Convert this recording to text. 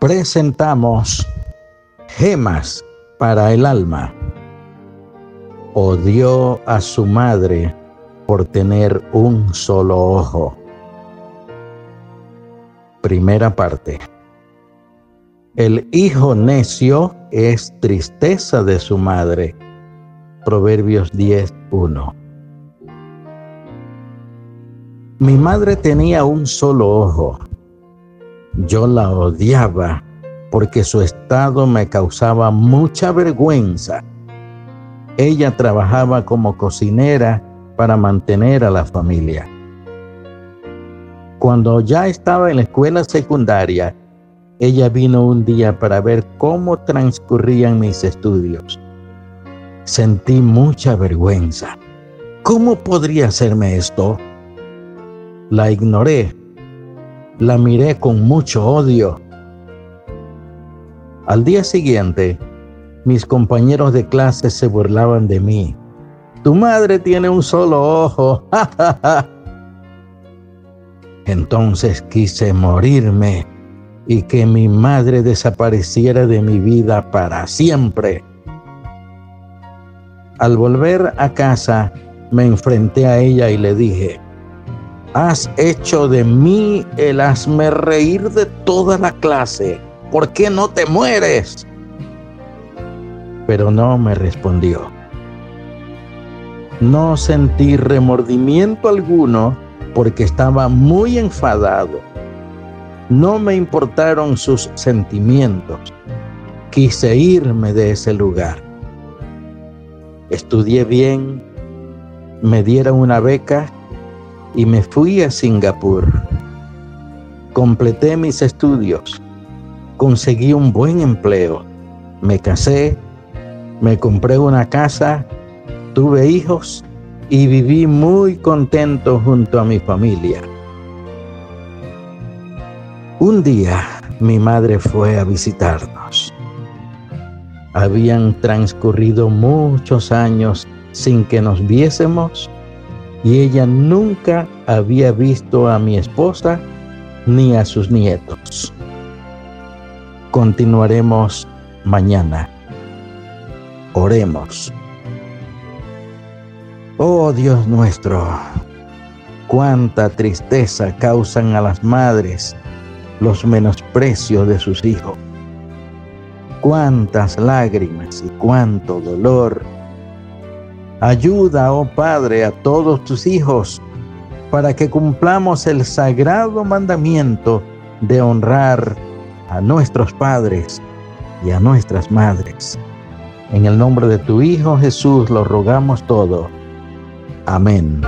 presentamos gemas para el alma. Odió a su madre por tener un solo ojo. Primera parte. El hijo necio es tristeza de su madre. Proverbios 10.1. Mi madre tenía un solo ojo. Yo la odiaba porque su estado me causaba mucha vergüenza. Ella trabajaba como cocinera para mantener a la familia. Cuando ya estaba en la escuela secundaria, ella vino un día para ver cómo transcurrían mis estudios. Sentí mucha vergüenza. ¿Cómo podría hacerme esto? La ignoré. La miré con mucho odio. Al día siguiente, mis compañeros de clase se burlaban de mí. Tu madre tiene un solo ojo. Entonces quise morirme y que mi madre desapareciera de mi vida para siempre. Al volver a casa, me enfrenté a ella y le dije, Has hecho de mí el hazme reír de toda la clase. ¿Por qué no te mueres? Pero no me respondió. No sentí remordimiento alguno porque estaba muy enfadado. No me importaron sus sentimientos. Quise irme de ese lugar. Estudié bien, me dieron una beca y me fui a Singapur. Completé mis estudios, conseguí un buen empleo, me casé, me compré una casa, tuve hijos y viví muy contento junto a mi familia. Un día mi madre fue a visitarnos. Habían transcurrido muchos años sin que nos viésemos y ella nunca había visto a mi esposa ni a sus nietos. Continuaremos mañana. Oremos. Oh Dios nuestro, cuánta tristeza causan a las madres los menosprecios de sus hijos. Cuántas lágrimas y cuánto dolor Ayuda, oh Padre, a todos tus hijos para que cumplamos el sagrado mandamiento de honrar a nuestros padres y a nuestras madres. En el nombre de tu Hijo Jesús lo rogamos todo. Amén.